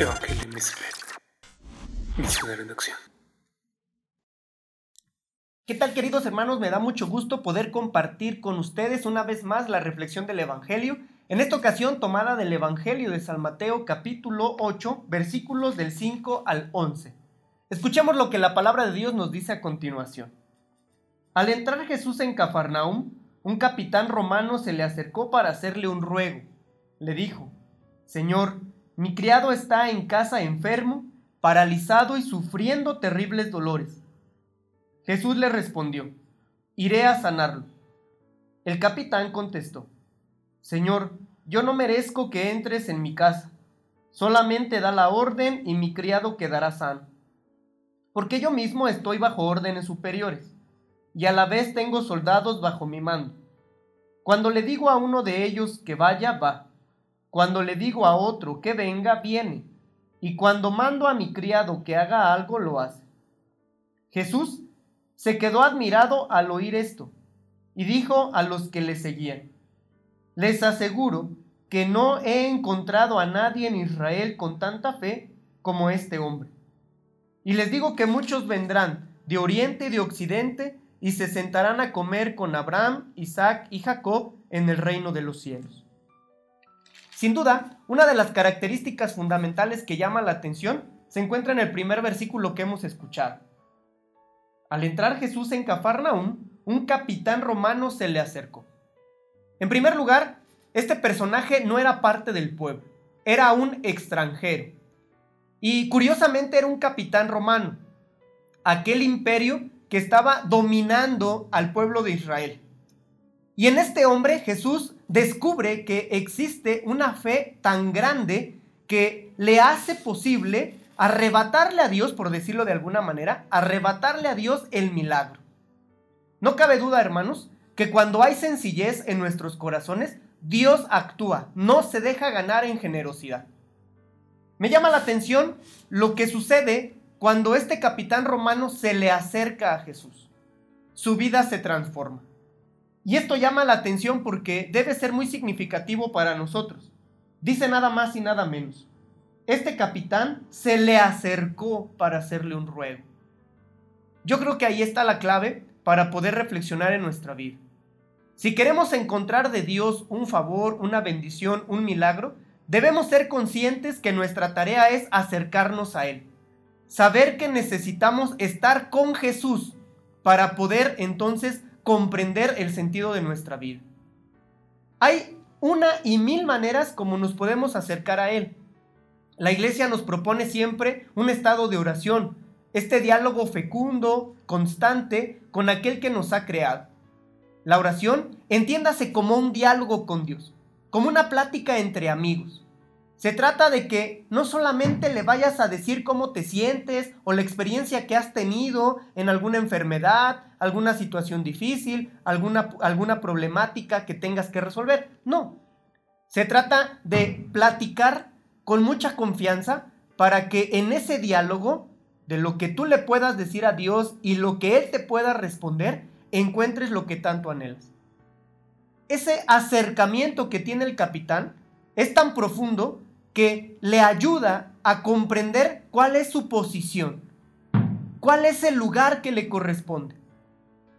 Evangelio Misionero en acción. ¿Qué tal queridos hermanos? Me da mucho gusto poder compartir con ustedes una vez más la reflexión del Evangelio. En esta ocasión tomada del Evangelio de San Mateo capítulo 8 versículos del 5 al 11. Escuchemos lo que la palabra de Dios nos dice a continuación. Al entrar Jesús en Cafarnaum, un capitán romano se le acercó para hacerle un ruego. Le dijo, Señor, mi criado está en casa enfermo, paralizado y sufriendo terribles dolores. Jesús le respondió, Iré a sanarlo. El capitán contestó, Señor, yo no merezco que entres en mi casa. Solamente da la orden y mi criado quedará sano. Porque yo mismo estoy bajo órdenes superiores, y a la vez tengo soldados bajo mi mando. Cuando le digo a uno de ellos que vaya, va cuando le digo a otro que venga, viene. Y cuando mando a mi criado que haga algo, lo hace. Jesús se quedó admirado al oír esto y dijo a los que le seguían, les aseguro que no he encontrado a nadie en Israel con tanta fe como este hombre. Y les digo que muchos vendrán de oriente y de occidente y se sentarán a comer con Abraham, Isaac y Jacob en el reino de los cielos. Sin duda, una de las características fundamentales que llama la atención se encuentra en el primer versículo que hemos escuchado. Al entrar Jesús en Cafarnaum, un capitán romano se le acercó. En primer lugar, este personaje no era parte del pueblo, era un extranjero. Y curiosamente era un capitán romano, aquel imperio que estaba dominando al pueblo de Israel. Y en este hombre Jesús descubre que existe una fe tan grande que le hace posible arrebatarle a Dios, por decirlo de alguna manera, arrebatarle a Dios el milagro. No cabe duda, hermanos, que cuando hay sencillez en nuestros corazones, Dios actúa, no se deja ganar en generosidad. Me llama la atención lo que sucede cuando este capitán romano se le acerca a Jesús. Su vida se transforma. Y esto llama la atención porque debe ser muy significativo para nosotros. Dice nada más y nada menos. Este capitán se le acercó para hacerle un ruego. Yo creo que ahí está la clave para poder reflexionar en nuestra vida. Si queremos encontrar de Dios un favor, una bendición, un milagro, debemos ser conscientes que nuestra tarea es acercarnos a Él. Saber que necesitamos estar con Jesús para poder entonces comprender el sentido de nuestra vida. Hay una y mil maneras como nos podemos acercar a Él. La iglesia nos propone siempre un estado de oración, este diálogo fecundo, constante, con aquel que nos ha creado. La oración, entiéndase como un diálogo con Dios, como una plática entre amigos. Se trata de que no solamente le vayas a decir cómo te sientes o la experiencia que has tenido en alguna enfermedad, alguna situación difícil, alguna, alguna problemática que tengas que resolver. No. Se trata de platicar con mucha confianza para que en ese diálogo de lo que tú le puedas decir a Dios y lo que Él te pueda responder, encuentres lo que tanto anhelas. Ese acercamiento que tiene el capitán es tan profundo que le ayuda a comprender cuál es su posición, cuál es el lugar que le corresponde.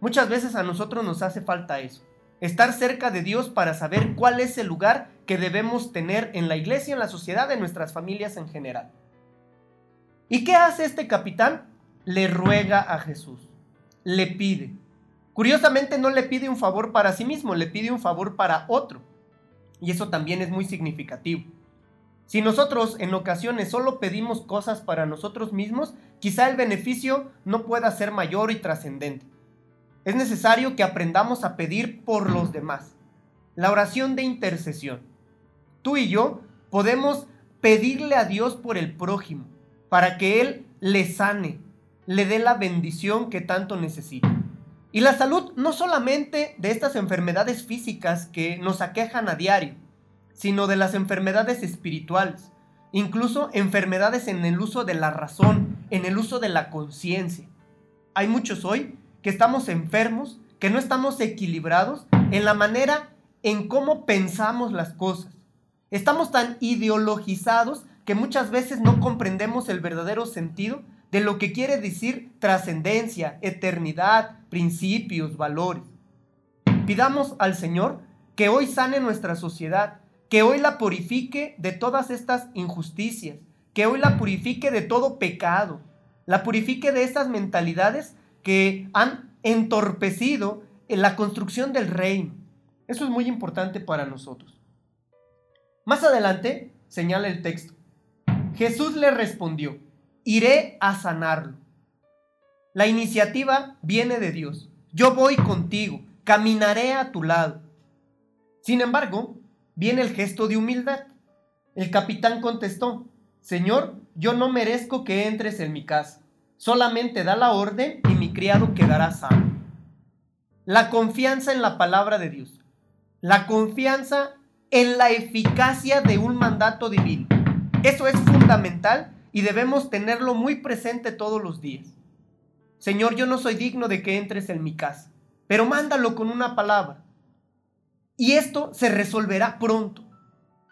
Muchas veces a nosotros nos hace falta eso, estar cerca de Dios para saber cuál es el lugar que debemos tener en la iglesia, en la sociedad, en nuestras familias en general. ¿Y qué hace este capitán? Le ruega a Jesús, le pide. Curiosamente no le pide un favor para sí mismo, le pide un favor para otro. Y eso también es muy significativo. Si nosotros en ocasiones solo pedimos cosas para nosotros mismos, quizá el beneficio no pueda ser mayor y trascendente. Es necesario que aprendamos a pedir por los demás. La oración de intercesión. Tú y yo podemos pedirle a Dios por el prójimo, para que Él le sane, le dé la bendición que tanto necesita. Y la salud no solamente de estas enfermedades físicas que nos aquejan a diario, sino de las enfermedades espirituales, incluso enfermedades en el uso de la razón, en el uso de la conciencia. Hay muchos hoy que estamos enfermos, que no estamos equilibrados en la manera en cómo pensamos las cosas. Estamos tan ideologizados que muchas veces no comprendemos el verdadero sentido de lo que quiere decir trascendencia, eternidad, principios, valores. Pidamos al Señor que hoy sane nuestra sociedad, que hoy la purifique de todas estas injusticias, que hoy la purifique de todo pecado, la purifique de estas mentalidades que han entorpecido la construcción del reino. Eso es muy importante para nosotros. Más adelante señala el texto. Jesús le respondió, iré a sanarlo. La iniciativa viene de Dios. Yo voy contigo, caminaré a tu lado. Sin embargo, viene el gesto de humildad. El capitán contestó, Señor, yo no merezco que entres en mi casa. Solamente da la orden y mi criado quedará sano. La confianza en la palabra de Dios. La confianza en la eficacia de un mandato divino. Eso es fundamental y debemos tenerlo muy presente todos los días. Señor, yo no soy digno de que entres en mi casa, pero mándalo con una palabra. Y esto se resolverá pronto.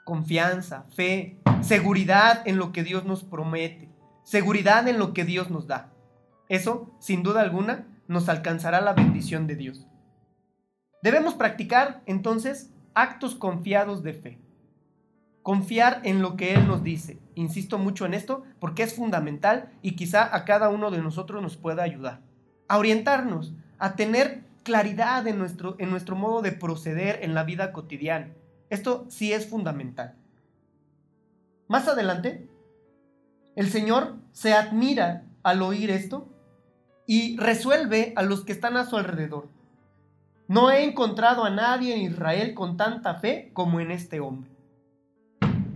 Confianza, fe, seguridad en lo que Dios nos promete, seguridad en lo que Dios nos da. Eso, sin duda alguna, nos alcanzará la bendición de Dios. Debemos practicar entonces actos confiados de fe. Confiar en lo que Él nos dice. Insisto mucho en esto porque es fundamental y quizá a cada uno de nosotros nos pueda ayudar. A orientarnos, a tener claridad en nuestro, en nuestro modo de proceder en la vida cotidiana. Esto sí es fundamental. Más adelante, el Señor se admira al oír esto y resuelve a los que están a su alrededor. No he encontrado a nadie en Israel con tanta fe como en este hombre.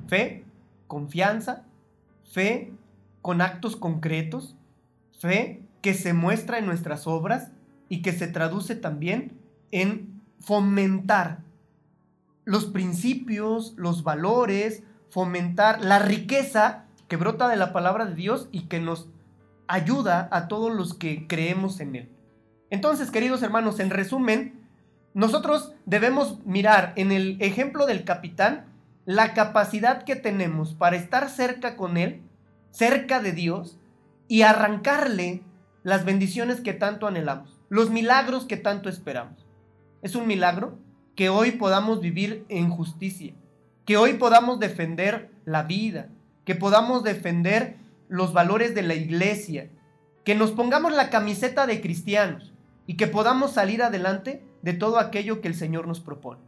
Fe, confianza, fe con actos concretos, fe que se muestra en nuestras obras y que se traduce también en fomentar los principios, los valores, fomentar la riqueza que brota de la palabra de Dios y que nos ayuda a todos los que creemos en Él. Entonces, queridos hermanos, en resumen, nosotros debemos mirar en el ejemplo del capitán la capacidad que tenemos para estar cerca con Él, cerca de Dios, y arrancarle las bendiciones que tanto anhelamos, los milagros que tanto esperamos. Es un milagro que hoy podamos vivir en justicia, que hoy podamos defender la vida, que podamos defender los valores de la iglesia, que nos pongamos la camiseta de cristianos y que podamos salir adelante de todo aquello que el Señor nos propone.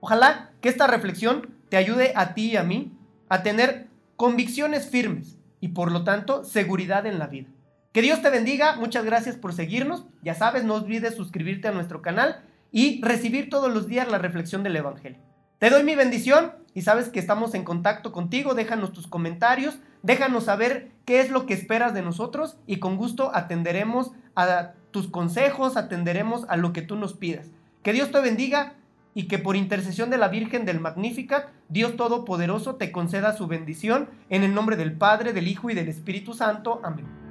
Ojalá que esta reflexión te ayude a ti y a mí a tener convicciones firmes y por lo tanto seguridad en la vida. Que Dios te bendiga, muchas gracias por seguirnos, ya sabes, no olvides suscribirte a nuestro canal y recibir todos los días la reflexión del Evangelio. Te doy mi bendición y sabes que estamos en contacto contigo, déjanos tus comentarios, déjanos saber qué es lo que esperas de nosotros y con gusto atenderemos a tus consejos, atenderemos a lo que tú nos pidas. Que Dios te bendiga y que por intercesión de la Virgen del Magnificat, Dios Todopoderoso te conceda su bendición en el nombre del Padre, del Hijo y del Espíritu Santo. Amén.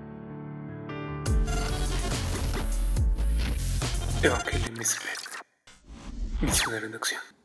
Evangelio Misionario en Acción.